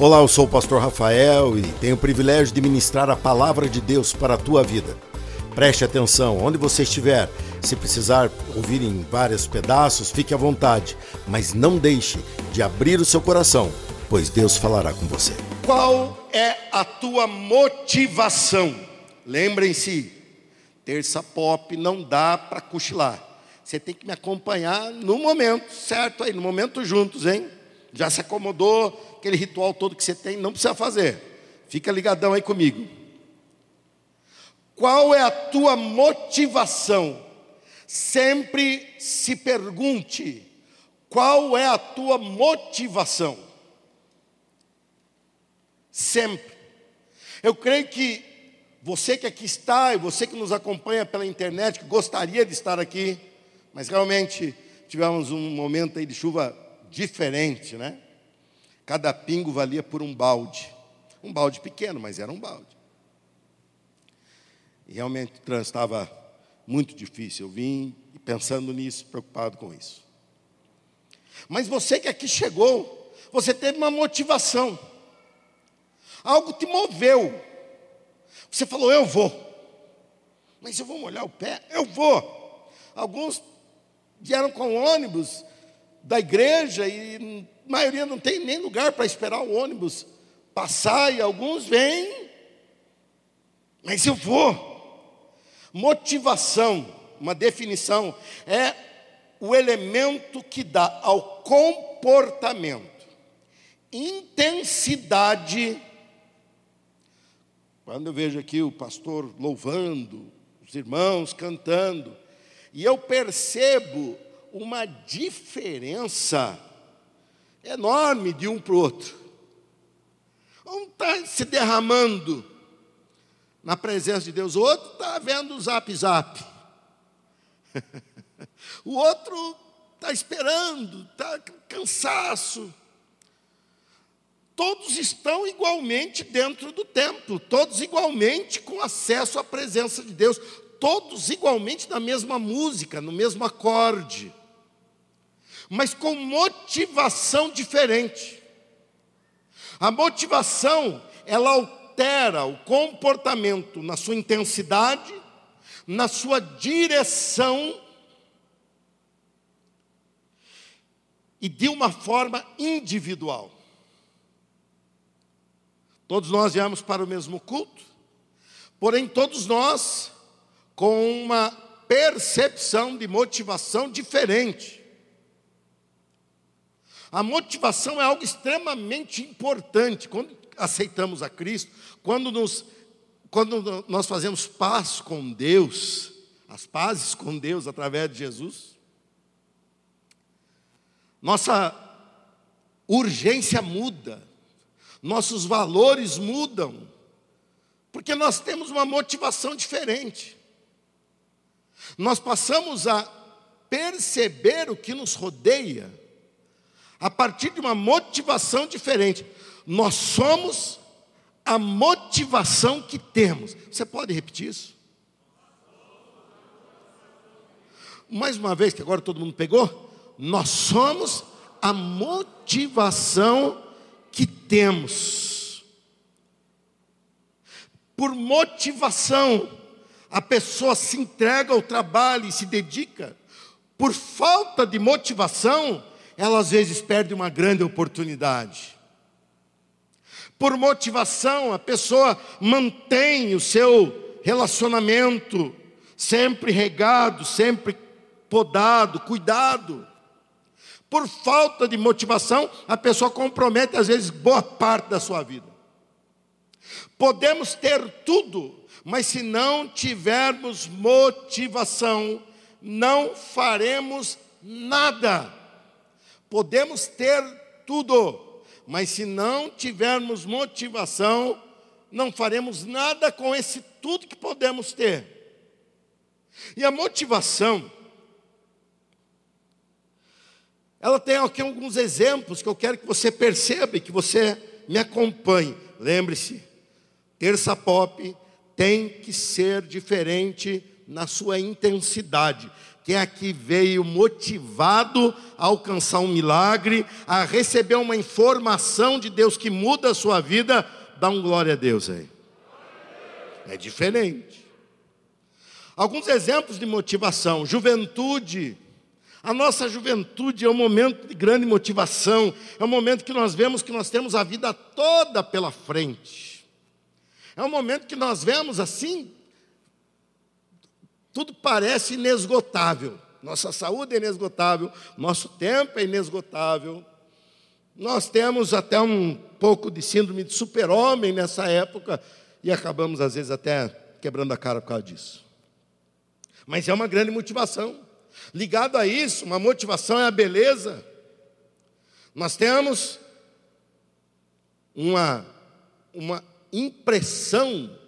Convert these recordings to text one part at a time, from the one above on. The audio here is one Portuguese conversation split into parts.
Olá, eu sou o pastor Rafael e tenho o privilégio de ministrar a palavra de Deus para a tua vida. Preste atenção, onde você estiver, se precisar ouvir em vários pedaços, fique à vontade, mas não deixe de abrir o seu coração, pois Deus falará com você. Qual é a tua motivação? Lembrem-se, terça pop não dá para cochilar. Você tem que me acompanhar no momento, certo? Aí, no momento juntos, hein? Já se acomodou, aquele ritual todo que você tem, não precisa fazer. Fica ligadão aí comigo. Qual é a tua motivação? Sempre se pergunte: qual é a tua motivação? Sempre. Eu creio que você que aqui está e você que nos acompanha pela internet, que gostaria de estar aqui, mas realmente tivemos um momento aí de chuva diferente, né? Cada pingo valia por um balde. Um balde pequeno, mas era um balde. E realmente o trânsito estava muito difícil. Eu vim pensando nisso, preocupado com isso. Mas você que aqui chegou, você teve uma motivação. Algo te moveu. Você falou, eu vou. Mas eu vou molhar o pé? Eu vou. Alguns vieram com ônibus da igreja e a maioria não tem nem lugar para esperar o ônibus passar e alguns vêm, mas eu vou. Motivação, uma definição, é o elemento que dá ao comportamento intensidade. Quando eu vejo aqui o pastor louvando, os irmãos cantando, e eu percebo uma diferença enorme de um para o outro. Um está se derramando na presença de Deus, o outro está vendo o zap zap. o outro está esperando, está cansaço. Todos estão igualmente dentro do templo, todos igualmente com acesso à presença de Deus, todos igualmente na mesma música, no mesmo acorde mas com motivação diferente. A motivação, ela altera o comportamento na sua intensidade, na sua direção e de uma forma individual. Todos nós viemos para o mesmo culto, porém todos nós com uma percepção de motivação diferente. A motivação é algo extremamente importante. Quando aceitamos a Cristo, quando, nos, quando nós fazemos paz com Deus, as pazes com Deus através de Jesus, nossa urgência muda, nossos valores mudam, porque nós temos uma motivação diferente. Nós passamos a perceber o que nos rodeia a partir de uma motivação diferente. Nós somos a motivação que temos. Você pode repetir isso? Mais uma vez, que agora todo mundo pegou. Nós somos a motivação que temos. Por motivação, a pessoa se entrega ao trabalho e se dedica. Por falta de motivação, ela às vezes perde uma grande oportunidade. Por motivação, a pessoa mantém o seu relacionamento sempre regado, sempre podado, cuidado. Por falta de motivação, a pessoa compromete às vezes boa parte da sua vida. Podemos ter tudo, mas se não tivermos motivação, não faremos nada. Podemos ter tudo, mas se não tivermos motivação, não faremos nada com esse tudo que podemos ter. E a motivação, ela tem aqui alguns exemplos que eu quero que você perceba e que você me acompanhe. Lembre-se, terça pop tem que ser diferente na sua intensidade, Quem aqui veio motivado a alcançar um milagre, a receber uma informação de Deus que muda a sua vida, dá um glória a Deus aí. É diferente. Alguns exemplos de motivação: juventude. A nossa juventude é um momento de grande motivação, é um momento que nós vemos que nós temos a vida toda pela frente. É um momento que nós vemos assim, tudo parece inesgotável. Nossa saúde é inesgotável, nosso tempo é inesgotável. Nós temos até um pouco de síndrome de super-homem nessa época e acabamos, às vezes, até quebrando a cara por causa disso. Mas é uma grande motivação. Ligado a isso, uma motivação é a beleza. Nós temos uma, uma impressão,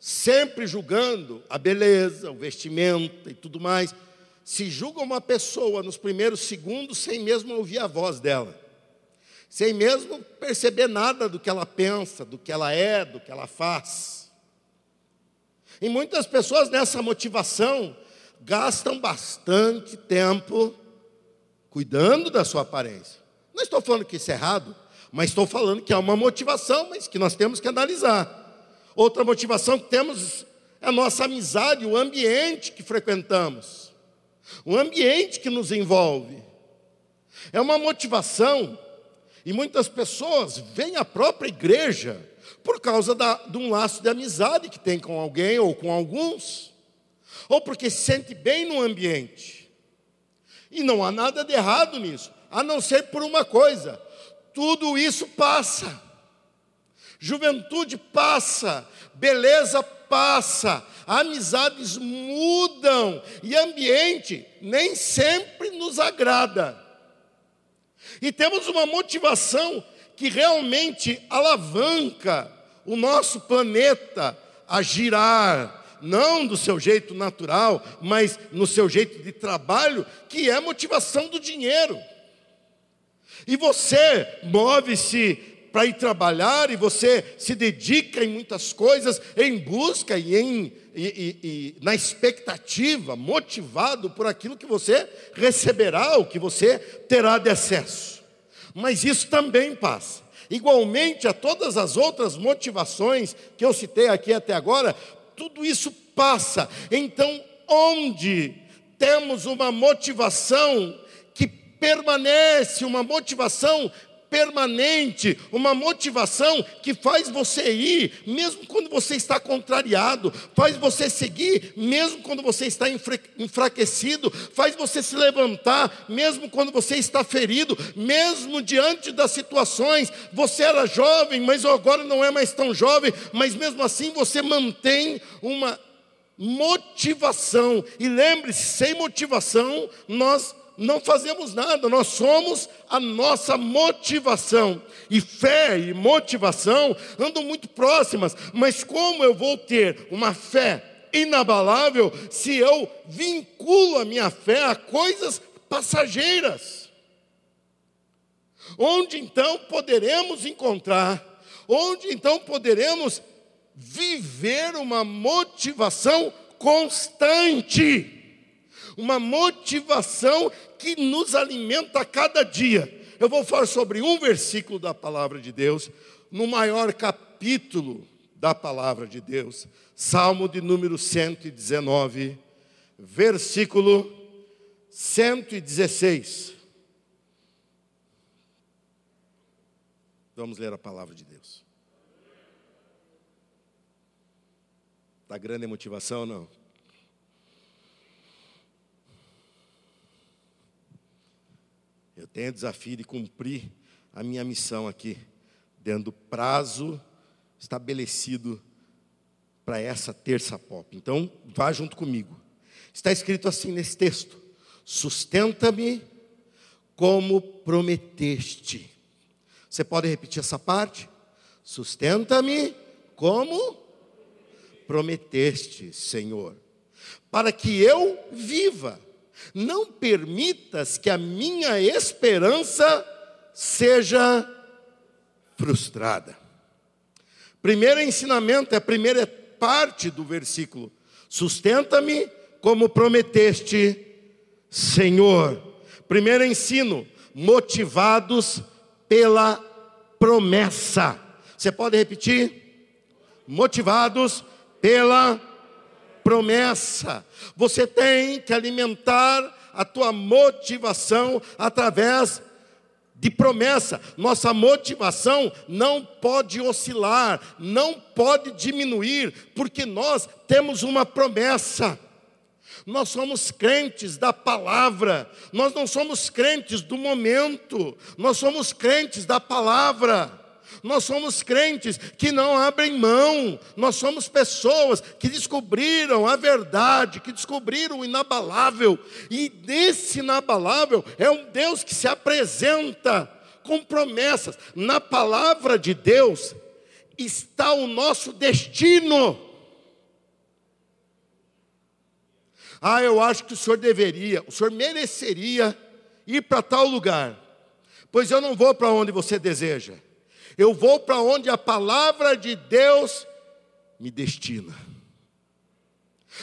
sempre julgando a beleza, o vestimento e tudo mais. Se julga uma pessoa nos primeiros segundos sem mesmo ouvir a voz dela, sem mesmo perceber nada do que ela pensa, do que ela é, do que ela faz. E muitas pessoas nessa motivação gastam bastante tempo cuidando da sua aparência. Não estou falando que isso é errado, mas estou falando que há uma motivação, mas que nós temos que analisar. Outra motivação que temos é a nossa amizade, o ambiente que frequentamos, o ambiente que nos envolve. É uma motivação, e muitas pessoas vêm à própria igreja por causa da, de um laço de amizade que tem com alguém ou com alguns ou porque se sente bem no ambiente. E não há nada de errado nisso, a não ser por uma coisa: tudo isso passa. Juventude passa, beleza passa, amizades mudam e ambiente nem sempre nos agrada. E temos uma motivação que realmente alavanca o nosso planeta a girar, não do seu jeito natural, mas no seu jeito de trabalho, que é motivação do dinheiro. E você move-se para ir trabalhar e você se dedica em muitas coisas em busca e, em, e, e, e, na expectativa, motivado por aquilo que você receberá, o que você terá de acesso. Mas isso também passa. Igualmente a todas as outras motivações que eu citei aqui até agora, tudo isso passa. Então, onde temos uma motivação que permanece, uma motivação permanente, uma motivação que faz você ir, mesmo quando você está contrariado, faz você seguir, mesmo quando você está enfraquecido, faz você se levantar, mesmo quando você está ferido, mesmo diante das situações. Você era jovem, mas agora não é mais tão jovem, mas mesmo assim você mantém uma motivação. E lembre-se, sem motivação, nós não fazemos nada, nós somos a nossa motivação. E fé e motivação andam muito próximas, mas como eu vou ter uma fé inabalável se eu vinculo a minha fé a coisas passageiras? Onde então poderemos encontrar, onde então poderemos viver uma motivação constante? Uma motivação que nos alimenta a cada dia. Eu vou falar sobre um versículo da palavra de Deus, no maior capítulo da palavra de Deus, Salmo de número 119, versículo 116. Vamos ler a palavra de Deus. Está grande a motivação ou não? Eu tenho o desafio de cumprir a minha missão aqui, dentro do prazo estabelecido para essa terça pop. Então, vá junto comigo. Está escrito assim nesse texto: Sustenta-me como prometeste. Você pode repetir essa parte? Sustenta-me como prometeste, Senhor, para que eu viva não permitas que a minha esperança seja frustrada. Primeiro ensinamento, é a primeira parte do versículo. Sustenta-me como prometeste, Senhor. Primeiro ensino, motivados pela promessa. Você pode repetir? Motivados pela promessa. Você tem que alimentar a tua motivação através de promessa. Nossa motivação não pode oscilar, não pode diminuir, porque nós temos uma promessa. Nós somos crentes da palavra, nós não somos crentes do momento, nós somos crentes da palavra. Nós somos crentes que não abrem mão, nós somos pessoas que descobriram a verdade, que descobriram o inabalável, e nesse inabalável é um Deus que se apresenta com promessas. Na palavra de Deus está o nosso destino. Ah, eu acho que o senhor deveria, o senhor mereceria ir para tal lugar, pois eu não vou para onde você deseja. Eu vou para onde a palavra de Deus me destina.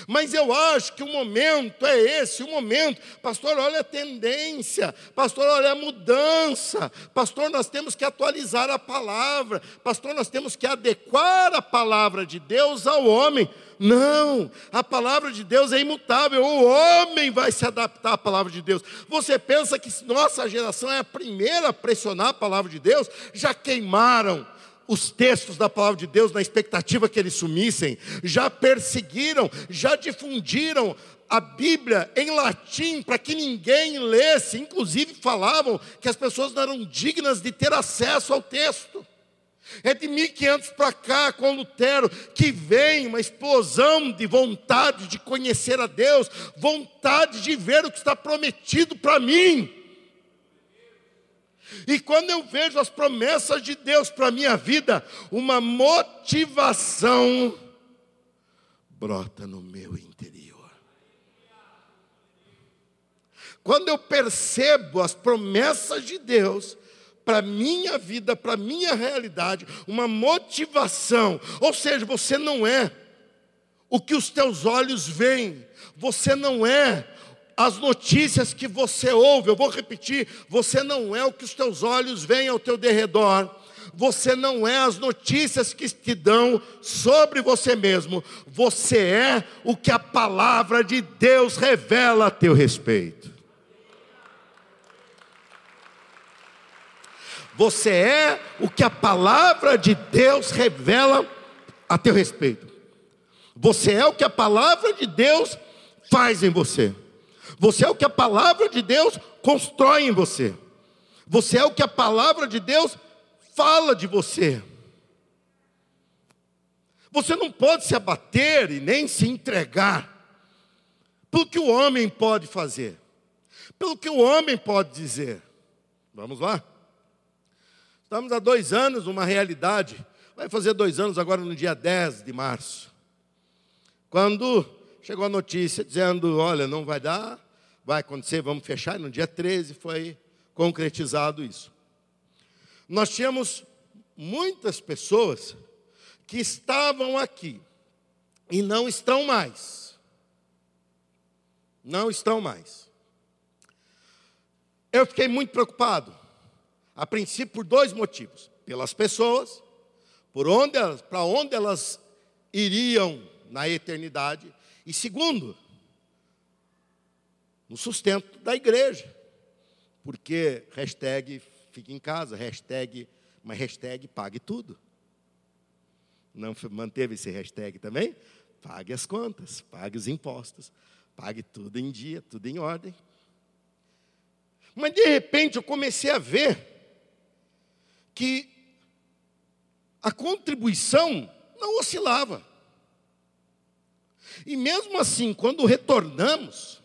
Mas eu acho que o momento é esse, o momento. Pastor, olha a tendência. Pastor, olha a mudança. Pastor, nós temos que atualizar a palavra. Pastor, nós temos que adequar a palavra de Deus ao homem. Não, a palavra de Deus é imutável. O homem vai se adaptar à palavra de Deus. Você pensa que nossa geração é a primeira a pressionar a palavra de Deus? Já queimaram os textos da palavra de Deus na expectativa que eles sumissem, já perseguiram, já difundiram a Bíblia em latim para que ninguém lesse, inclusive falavam que as pessoas não eram dignas de ter acesso ao texto. É de 1500 para cá, com Lutero, que vem uma explosão de vontade de conhecer a Deus, vontade de ver o que está prometido para mim. E quando eu vejo as promessas de Deus para a minha vida, uma motivação brota no meu interior. Quando eu percebo as promessas de Deus para minha vida, para minha realidade, uma motivação, ou seja, você não é o que os teus olhos veem, você não é as notícias que você ouve, eu vou repetir, você não é o que os teus olhos veem ao teu derredor, você não é as notícias que te dão sobre você mesmo, você é o que a palavra de Deus revela a teu respeito. Você é o que a palavra de Deus revela a teu respeito. Você é o que a palavra de Deus faz em você. Você é o que a palavra de Deus constrói em você. Você é o que a palavra de Deus fala de você. Você não pode se abater e nem se entregar pelo que o homem pode fazer, pelo que o homem pode dizer. Vamos lá? Estamos há dois anos numa realidade, vai fazer dois anos agora no dia 10 de março, quando chegou a notícia dizendo: olha, não vai dar, vai acontecer, vamos fechar. E no dia 13 foi concretizado isso. Nós tínhamos muitas pessoas que estavam aqui e não estão mais. Não estão mais. Eu fiquei muito preocupado, a princípio por dois motivos: pelas pessoas, por onde para onde elas iriam na eternidade, e segundo, no sustento da igreja. Porque hashtag fique em casa, hashtag, mas hashtag pague tudo. Não manteve esse hashtag também? Pague as contas, pague os impostos, pague tudo em dia, tudo em ordem. Mas de repente eu comecei a ver que a contribuição não oscilava. E mesmo assim, quando retornamos,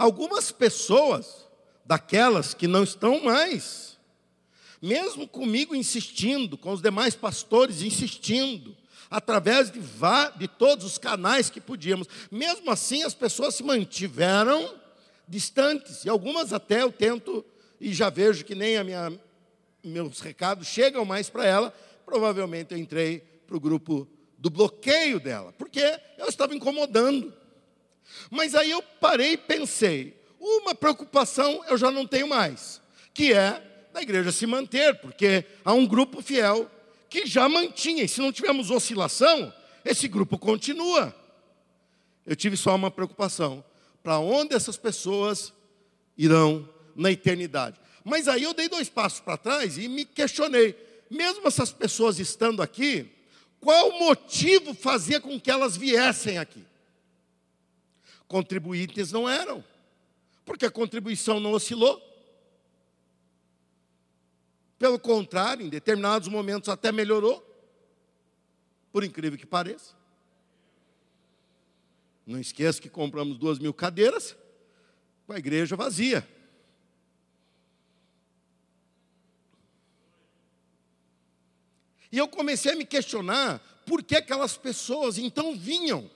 Algumas pessoas, daquelas que não estão mais, mesmo comigo insistindo, com os demais pastores insistindo, através de, de todos os canais que podíamos, mesmo assim as pessoas se mantiveram distantes, e algumas até eu tento, e já vejo que nem a minha, meus recados chegam mais para ela, provavelmente eu entrei para o grupo do bloqueio dela, porque eu estava incomodando. Mas aí eu parei e pensei: uma preocupação eu já não tenho mais, que é da igreja se manter, porque há um grupo fiel que já mantinha, e se não tivermos oscilação, esse grupo continua. Eu tive só uma preocupação: para onde essas pessoas irão na eternidade? Mas aí eu dei dois passos para trás e me questionei: mesmo essas pessoas estando aqui, qual motivo fazia com que elas viessem aqui? Contribuintes não eram, porque a contribuição não oscilou. Pelo contrário, em determinados momentos até melhorou, por incrível que pareça. Não esqueça que compramos duas mil cadeiras com a igreja vazia. E eu comecei a me questionar por que aquelas pessoas então vinham.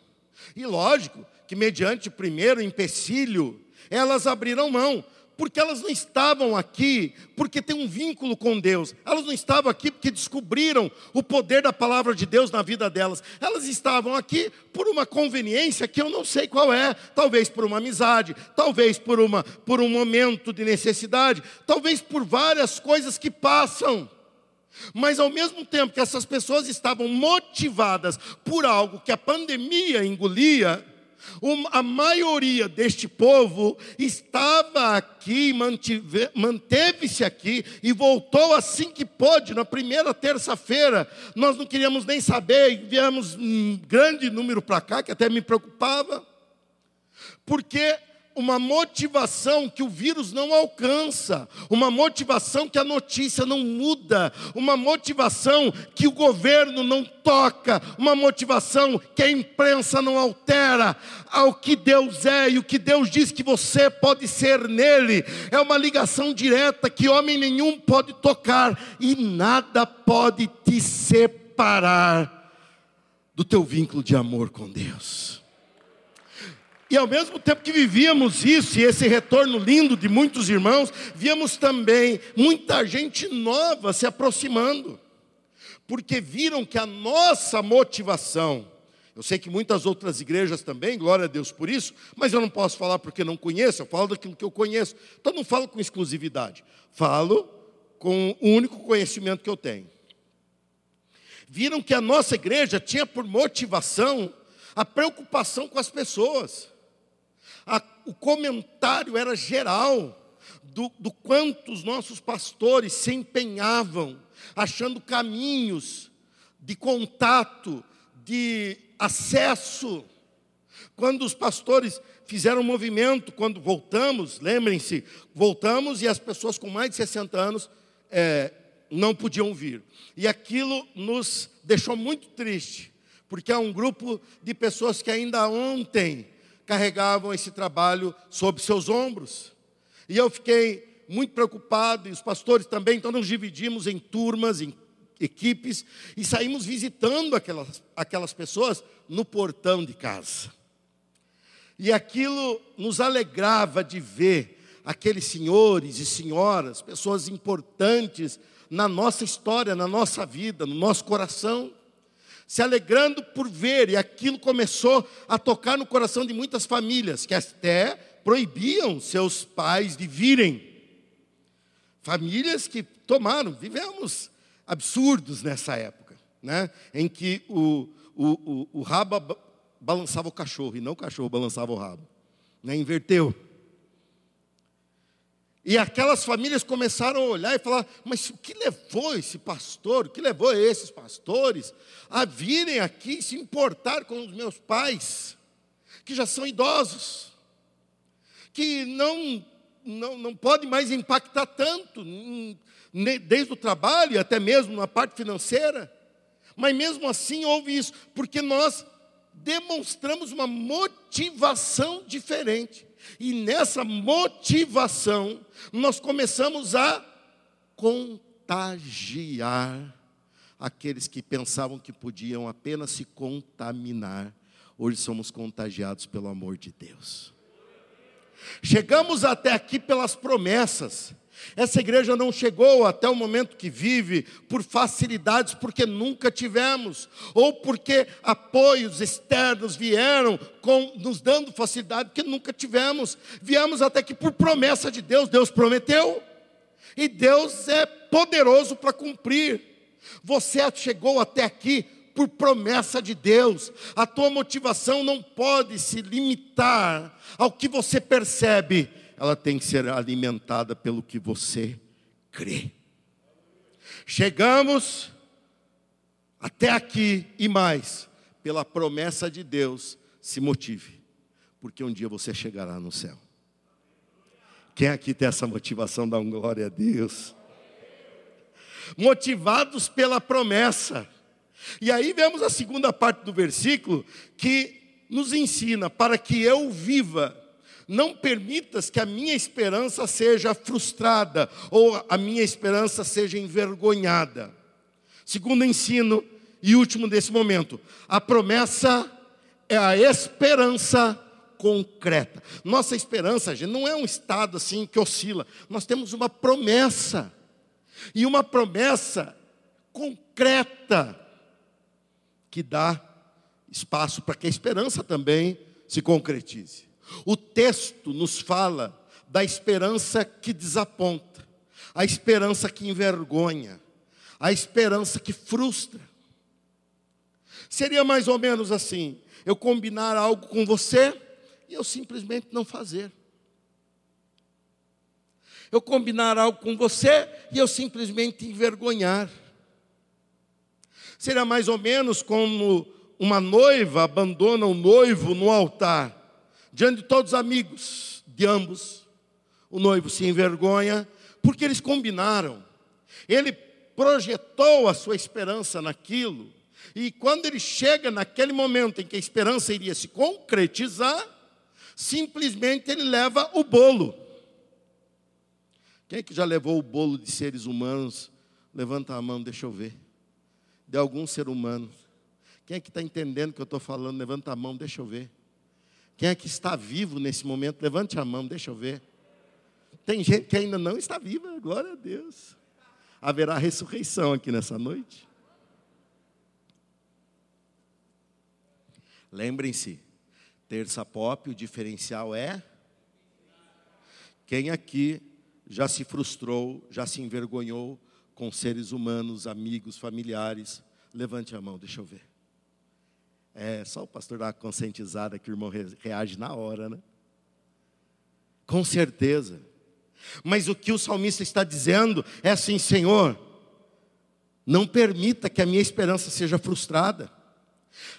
E lógico que, mediante o primeiro empecilho, elas abriram mão, porque elas não estavam aqui porque tem um vínculo com Deus. Elas não estavam aqui porque descobriram o poder da palavra de Deus na vida delas. Elas estavam aqui por uma conveniência que eu não sei qual é, talvez por uma amizade, talvez por uma por um momento de necessidade, talvez por várias coisas que passam. Mas ao mesmo tempo que essas pessoas estavam motivadas por algo que a pandemia engolia, a maioria deste povo estava aqui, manteve-se aqui e voltou assim que pôde, na primeira terça-feira. Nós não queríamos nem saber, viemos um grande número para cá, que até me preocupava, porque uma motivação que o vírus não alcança, uma motivação que a notícia não muda, uma motivação que o governo não toca, uma motivação que a imprensa não altera ao que Deus é e o que Deus diz que você pode ser nele. É uma ligação direta que homem nenhum pode tocar e nada pode te separar do teu vínculo de amor com Deus. E ao mesmo tempo que vivíamos isso, e esse retorno lindo de muitos irmãos, víamos também muita gente nova se aproximando, porque viram que a nossa motivação, eu sei que muitas outras igrejas também, glória a Deus por isso, mas eu não posso falar porque não conheço, eu falo daquilo que eu conheço. Então não falo com exclusividade, falo com o único conhecimento que eu tenho. Viram que a nossa igreja tinha por motivação a preocupação com as pessoas o comentário era geral do, do quanto os nossos pastores se empenhavam, achando caminhos de contato, de acesso. Quando os pastores fizeram um movimento, quando voltamos, lembrem-se, voltamos e as pessoas com mais de 60 anos é, não podiam vir. E aquilo nos deixou muito triste, porque há um grupo de pessoas que ainda ontem carregavam esse trabalho sobre seus ombros. E eu fiquei muito preocupado, e os pastores também, então nos dividimos em turmas, em equipes, e saímos visitando aquelas, aquelas pessoas no portão de casa. E aquilo nos alegrava de ver aqueles senhores e senhoras, pessoas importantes na nossa história, na nossa vida, no nosso coração se alegrando por ver, e aquilo começou a tocar no coração de muitas famílias, que até proibiam seus pais de virem. Famílias que tomaram, vivemos absurdos nessa época, né? em que o, o, o, o rabo balançava o cachorro, e não o cachorro balançava o rabo. Né? Inverteu. E aquelas famílias começaram a olhar e falar: mas o que levou esse pastor, o que levou esses pastores a virem aqui se importar com os meus pais, que já são idosos, que não, não, não pode mais impactar tanto, desde o trabalho, até mesmo na parte financeira. Mas mesmo assim houve isso, porque nós demonstramos uma motivação diferente. E nessa motivação, nós começamos a contagiar aqueles que pensavam que podiam apenas se contaminar. Hoje somos contagiados pelo amor de Deus. Chegamos até aqui pelas promessas. Essa igreja não chegou até o momento que vive por facilidades, porque nunca tivemos, ou porque apoios externos vieram com, nos dando facilidade, porque nunca tivemos. Viemos até aqui por promessa de Deus, Deus prometeu, e Deus é poderoso para cumprir. Você chegou até aqui por promessa de Deus. A tua motivação não pode se limitar ao que você percebe ela tem que ser alimentada pelo que você crê. Chegamos até aqui e mais, pela promessa de Deus, se motive, porque um dia você chegará no céu. Quem aqui tem essa motivação, dá um glória a Deus. Motivados pela promessa. E aí vemos a segunda parte do versículo que nos ensina para que eu viva não permitas que a minha esperança seja frustrada ou a minha esperança seja envergonhada. Segundo ensino e último desse momento, a promessa é a esperança concreta. Nossa esperança, gente, não é um estado assim que oscila. Nós temos uma promessa. E uma promessa concreta que dá espaço para que a esperança também se concretize. O texto nos fala da esperança que desaponta, a esperança que envergonha, a esperança que frustra. Seria mais ou menos assim: eu combinar algo com você e eu simplesmente não fazer. Eu combinar algo com você e eu simplesmente envergonhar. Seria mais ou menos como uma noiva abandona o noivo no altar diante de todos os amigos de ambos, o noivo se envergonha, porque eles combinaram. Ele projetou a sua esperança naquilo, e quando ele chega naquele momento em que a esperança iria se concretizar, simplesmente ele leva o bolo. Quem é que já levou o bolo de seres humanos? Levanta a mão, deixa eu ver. De algum ser humano. Quem é que está entendendo o que eu estou falando? Levanta a mão, deixa eu ver. Quem é que está vivo nesse momento? Levante a mão, deixa eu ver. Tem gente que ainda não está viva, glória a Deus. Haverá ressurreição aqui nessa noite. Lembrem-se, terça pop, o diferencial é. Quem aqui já se frustrou, já se envergonhou com seres humanos, amigos, familiares? Levante a mão, deixa eu ver. É, só o pastor dar uma conscientizada que o irmão reage na hora, né? Com certeza. Mas o que o salmista está dizendo é assim: Senhor, não permita que a minha esperança seja frustrada.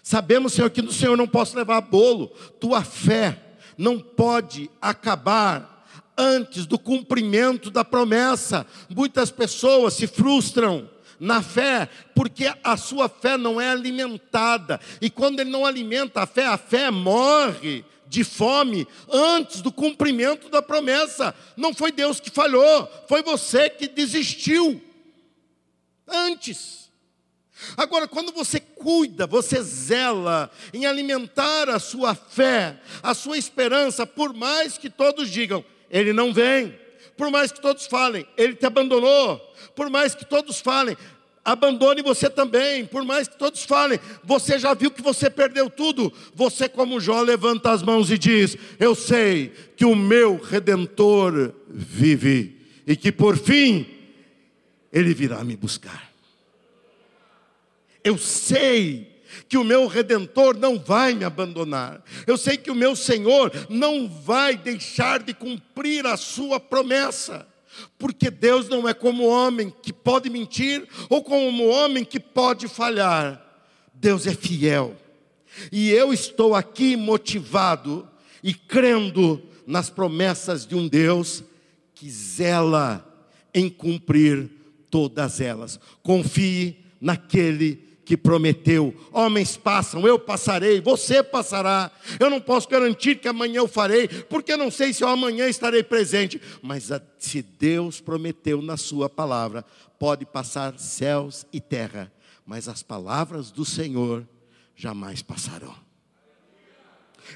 Sabemos, Senhor, que no Senhor não posso levar bolo. Tua fé não pode acabar antes do cumprimento da promessa. Muitas pessoas se frustram na fé, porque a sua fé não é alimentada. E quando ele não alimenta a fé, a fé morre de fome antes do cumprimento da promessa. Não foi Deus que falhou, foi você que desistiu antes. Agora, quando você cuida, você zela em alimentar a sua fé, a sua esperança, por mais que todos digam, ele não vem, por mais que todos falem, ele te abandonou, por mais que todos falem, abandone você também, por mais que todos falem, você já viu que você perdeu tudo. Você, como Jó, levanta as mãos e diz: Eu sei que o meu redentor vive e que por fim ele virá me buscar. Eu sei que o meu redentor não vai me abandonar. Eu sei que o meu Senhor não vai deixar de cumprir a sua promessa. Porque Deus não é como homem que pode mentir ou como homem que pode falhar. Deus é fiel. E eu estou aqui motivado e crendo nas promessas de um Deus que zela em cumprir todas elas. Confie naquele que prometeu. Homens passam, eu passarei, você passará. Eu não posso garantir que amanhã eu farei, porque não sei se eu amanhã estarei presente. Mas se Deus prometeu na Sua palavra, pode passar céus e terra, mas as palavras do Senhor jamais passarão.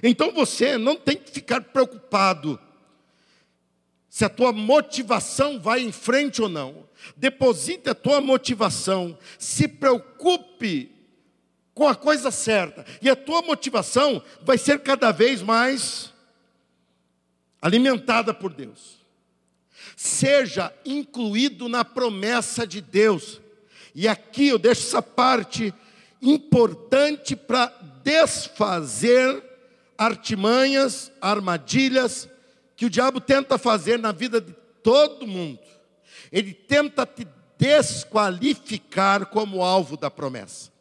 Então você não tem que ficar preocupado se a tua motivação vai em frente ou não. Deposite a tua motivação, se preocupe com a coisa certa, e a tua motivação vai ser cada vez mais alimentada por Deus. Seja incluído na promessa de Deus. E aqui eu deixo essa parte importante para desfazer artimanhas, armadilhas que o diabo tenta fazer na vida de todo mundo. Ele tenta te desqualificar como alvo da promessa.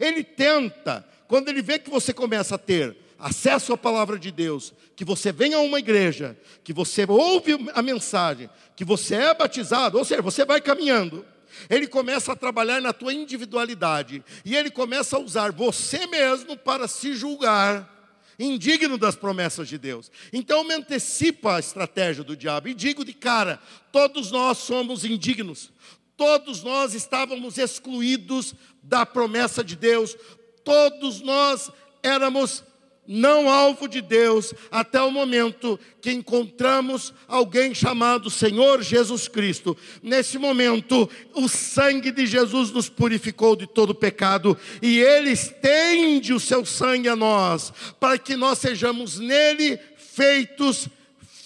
Ele tenta, quando ele vê que você começa a ter acesso à palavra de Deus, que você vem a uma igreja, que você ouve a mensagem, que você é batizado, ou seja, você vai caminhando, ele começa a trabalhar na tua individualidade e ele começa a usar você mesmo para se julgar indigno das promessas de Deus. Então me antecipa a estratégia do diabo e digo de cara: todos nós somos indignos. Todos nós estávamos excluídos da promessa de Deus. Todos nós éramos não alvo de Deus, até o momento que encontramos alguém chamado Senhor Jesus Cristo. Nesse momento, o sangue de Jesus nos purificou de todo pecado e ele estende o seu sangue a nós, para que nós sejamos nele feitos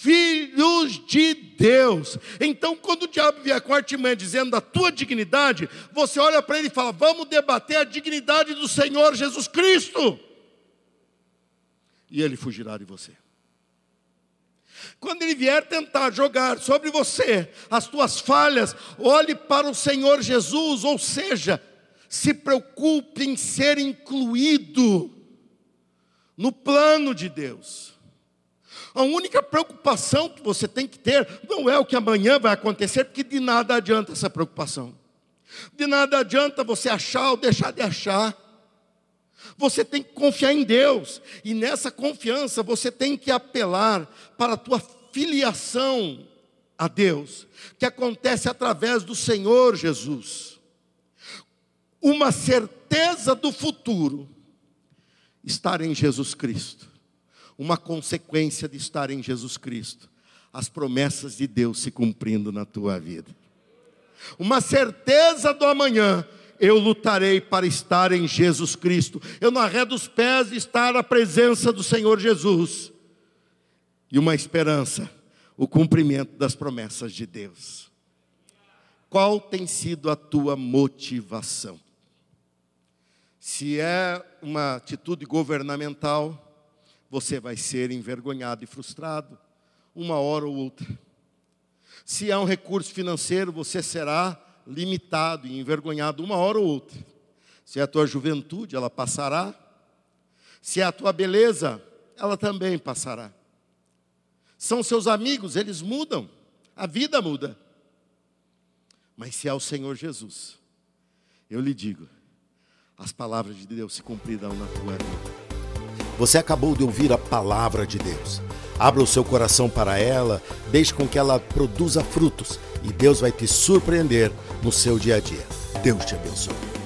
filhos de Deus. Então, quando o diabo vier com a artimanha dizendo da tua dignidade, você olha para ele e fala: Vamos debater a dignidade do Senhor Jesus Cristo e ele fugirá de você. Quando ele vier tentar jogar sobre você as tuas falhas, olhe para o Senhor Jesus, ou seja, se preocupe em ser incluído no plano de Deus. A única preocupação que você tem que ter não é o que amanhã vai acontecer, porque de nada adianta essa preocupação. De nada adianta você achar ou deixar de achar. Você tem que confiar em Deus, e nessa confiança você tem que apelar para a tua filiação a Deus, que acontece através do Senhor Jesus. Uma certeza do futuro, estar em Jesus Cristo. Uma consequência de estar em Jesus Cristo, as promessas de Deus se cumprindo na tua vida. Uma certeza do amanhã, eu lutarei para estar em Jesus Cristo. Eu não arredo os pés de estar na presença do Senhor Jesus. E uma esperança, o cumprimento das promessas de Deus. Qual tem sido a tua motivação? Se é uma atitude governamental, você vai ser envergonhado e frustrado, uma hora ou outra. Se é um recurso financeiro, você será limitado e envergonhado uma hora ou outra. Se é a tua juventude, ela passará. Se é a tua beleza, ela também passará. São seus amigos, eles mudam. A vida muda. Mas se é o Senhor Jesus, eu lhe digo, as palavras de Deus se cumprirão na tua vida. Você acabou de ouvir a palavra de Deus. Abra o seu coração para ela, deixe com que ela produza frutos e Deus vai te surpreender no seu dia a dia. Deus te abençoe.